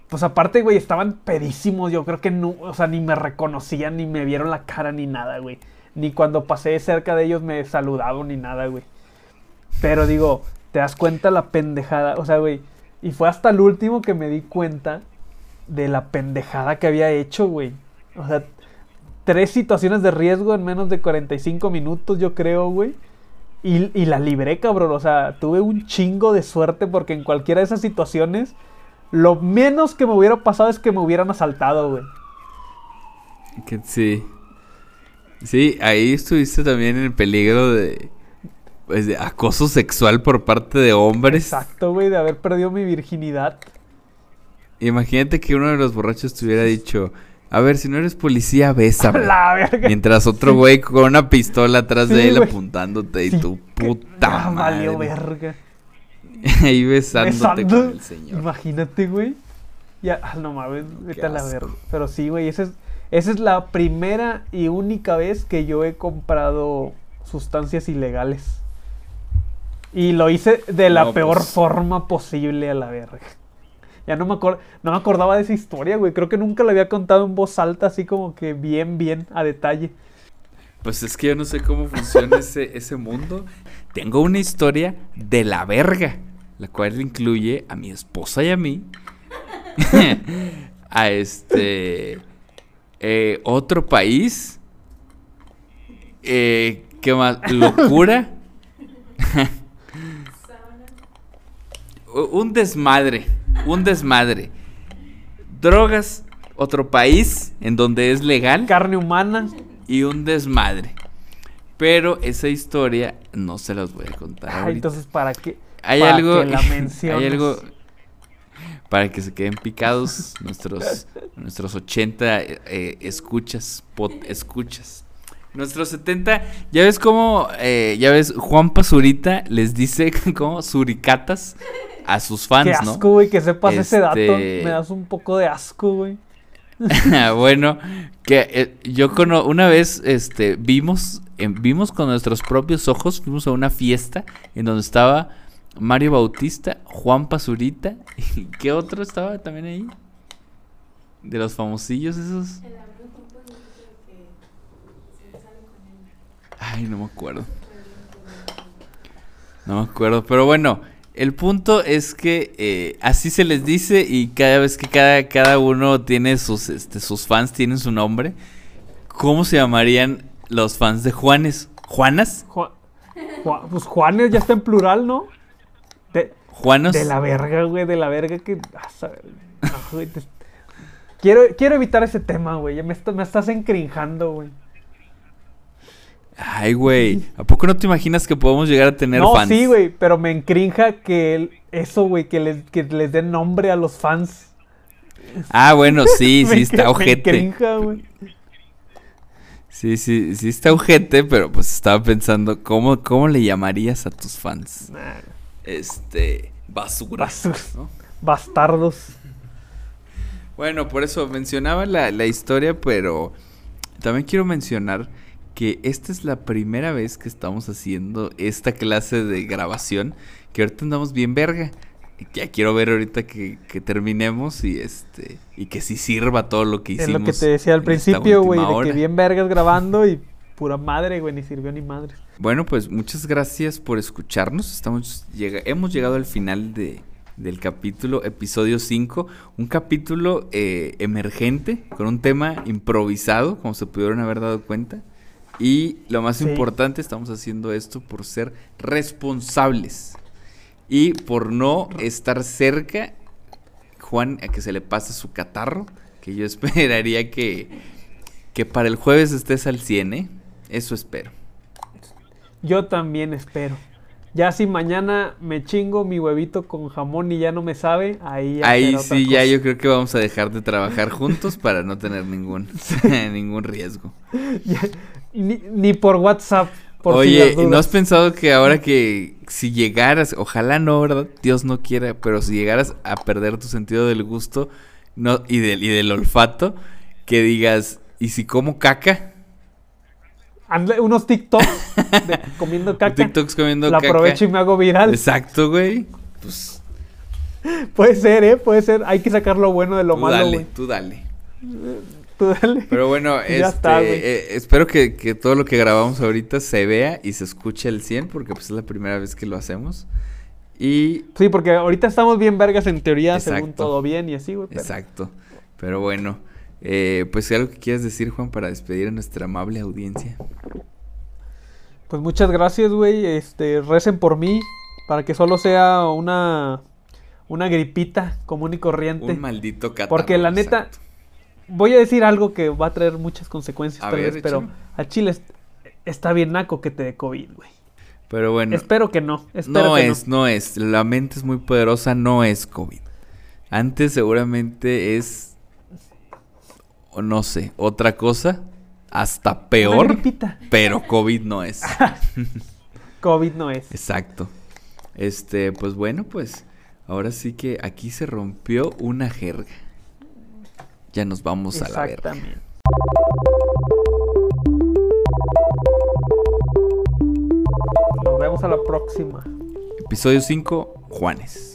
pues aparte, güey, estaban pedísimos. Yo creo que no, o sea, ni me reconocían, ni me vieron la cara, ni nada, güey. Ni cuando pasé cerca de ellos me saludaban, ni nada, güey. Pero digo, te das cuenta la pendejada, o sea, güey. Y fue hasta el último que me di cuenta de la pendejada que había hecho, güey. O sea, tres situaciones de riesgo en menos de 45 minutos, yo creo, güey. Y, y, la libré, cabrón. O sea, tuve un chingo de suerte porque en cualquiera de esas situaciones, lo menos que me hubiera pasado es que me hubieran asaltado, güey. Que sí. Sí, ahí estuviste también en el peligro de, pues, de acoso sexual por parte de hombres. Exacto, güey, de haber perdido mi virginidad. Imagínate que uno de los borrachos te hubiera dicho, a ver, si no eres policía, bésame. La verga. Mientras otro güey con una pistola atrás Sí, de él apuntándote Sí, y tu puta Ah, madre. valió verga. Ahí besándote Besando. con el señor. Imagínate, güey. Ya, ah, no mames, vete a la verga. Pero sí, güey, esa es, esa es la primera y única vez que yo he comprado sustancias ilegales. Y lo hice de la No, peor pues. forma posible a la verga. Ya no me, acor- no me acordaba de esa historia, güey. Creo que nunca la había contado en voz alta, así como que bien, bien, a detalle. Pues es que yo no sé cómo funciona ese, ese mundo. Tengo una historia de la verga, la cual incluye a mi esposa y a mí. a este eh, otro país. Eh, ¿Qué más? Locura. un desmadre. Un desmadre. Drogas. Otro país en donde es legal Carne humana. y un desmadre. Pero esa historia no se las voy a contar ahorita. entonces, ¿para qué? hay para algo, que la hay algo para que se queden picados nuestros nuestros 80 eh, eh, escuchas, pot escuchas. Nuestros 70, ya ves cómo, eh, ya ves, Juan Pazurita les dice como suricatas a sus fans, Qué ¿no? asco, güey, que sepas ese dato. Este- Me das un poco de asco, güey. bueno, que eh, yo cono una vez este vimos em, vimos con nuestros propios ojos, fuimos a una fiesta en donde estaba Mario Bautista, Juan Pazurita y qué otro estaba también ahí? De los famosillos esos. Ay, no me acuerdo. No me acuerdo, pero bueno, el punto es que eh, así se les dice y cada vez que cada, cada uno tiene sus, este, sus fans, tienen su nombre. ¿Cómo se llamarían los fans de Juanes? ¿Juanas? Ju- Ju- pues Juanes ya está en plural, ¿no? De, ¿Juanos? de la verga, güey, de la verga que... ah, ah, güey, te- Quiero, quiero evitar ese tema, güey. Me, está- me estás encrinjando, güey. Ay, güey. ¿A poco no te imaginas que podemos llegar a tener No, fans? sí, güey, pero me encrinja que el- eso, güey, que les, que les den nombre a los fans. Ah, bueno, sí, sí está encrin- me ojete. encrinja, güey. Sí, sí, sí está ojete, pero pues estaba pensando, ¿cómo, cómo le llamarías a tus fans? Nah, Este, basura. Basura. ¿no? bastardos. Bueno, por eso mencionaba la, la historia, pero también quiero mencionar que esta es la primera vez que estamos haciendo esta clase de grabación, que ahorita andamos bien verga. Ya quiero ver ahorita que, que terminemos y este y que sí sirva todo lo que Es hicimos. lo que te decía al principio, güey, de que bien vergas grabando y pura madre, güey, ni sirvió ni madre. Bueno, pues muchas gracias por escucharnos. Estamos llega- hemos llegado al final de, del capítulo, episodio 5. Un capítulo eh, emergente, con un tema improvisado, como se pudieron haber dado cuenta. Y lo más Sí. importante, estamos haciendo esto por ser responsables. Y por no estar cerca, Juan, a que se le pase su catarro. Que yo esperaría que, que para el jueves estés al 100, ¿eh? Eso espero. Yo también espero. Ya si mañana me chingo mi huevito con jamón y ya no me sabe, ahí ya Ahí sí, ya cosa. yo creo que vamos a dejar de trabajar juntos para no tener ningún, ningún riesgo. Ya, ni, ni por WhatsApp. Por Oye. ¿no has pensado que ahora que si llegaras, ojalá no, ¿verdad? Dios no quiera, pero si llegaras a perder tu sentido del gusto no, y, del, y del olfato, que digas, ¿y si como caca? Ande- unos TikToks de comiendo caca. TikToks comiendo La caca. aprovecho y me hago viral. Exacto, güey. Pues Puede ser, ¿eh? Puede ser. Hay que sacar lo bueno de lo tú malo, dale, tú dale. Tú dale. Pero bueno, este, está, eh, espero que, que todo lo que grabamos ahorita se vea y se escuche al 100 porque pues es la primera vez que lo hacemos. Y Sí, porque ahorita estamos bien vergas en teoría, según todo bien y así, güey. pero- exacto. Pero bueno, eh, pues algo que quieras decir Juan para despedir a nuestra amable audiencia. Pues muchas gracias, güey. Este, recen por mí para que solo sea una una gripita común y corriente. Un maldito catarro. Porque la neta, exacto. Voy a decir algo que va a traer muchas consecuencias A tal ver, vez, pero al chile est- está bien naco que te dé COVID, güey. Pero bueno, Espero que no. Espero no que es, no es. La mente es muy poderosa, no es COVID. Antes seguramente es, no sé, otra cosa, hasta peor, pero COVID no es. COVID no es. Exacto. Este, pues bueno, pues ahora sí que aquí se rompió una jerga. Ya nos vamos a la verga. Nos vemos a la próxima. Episodio 5, Juanes.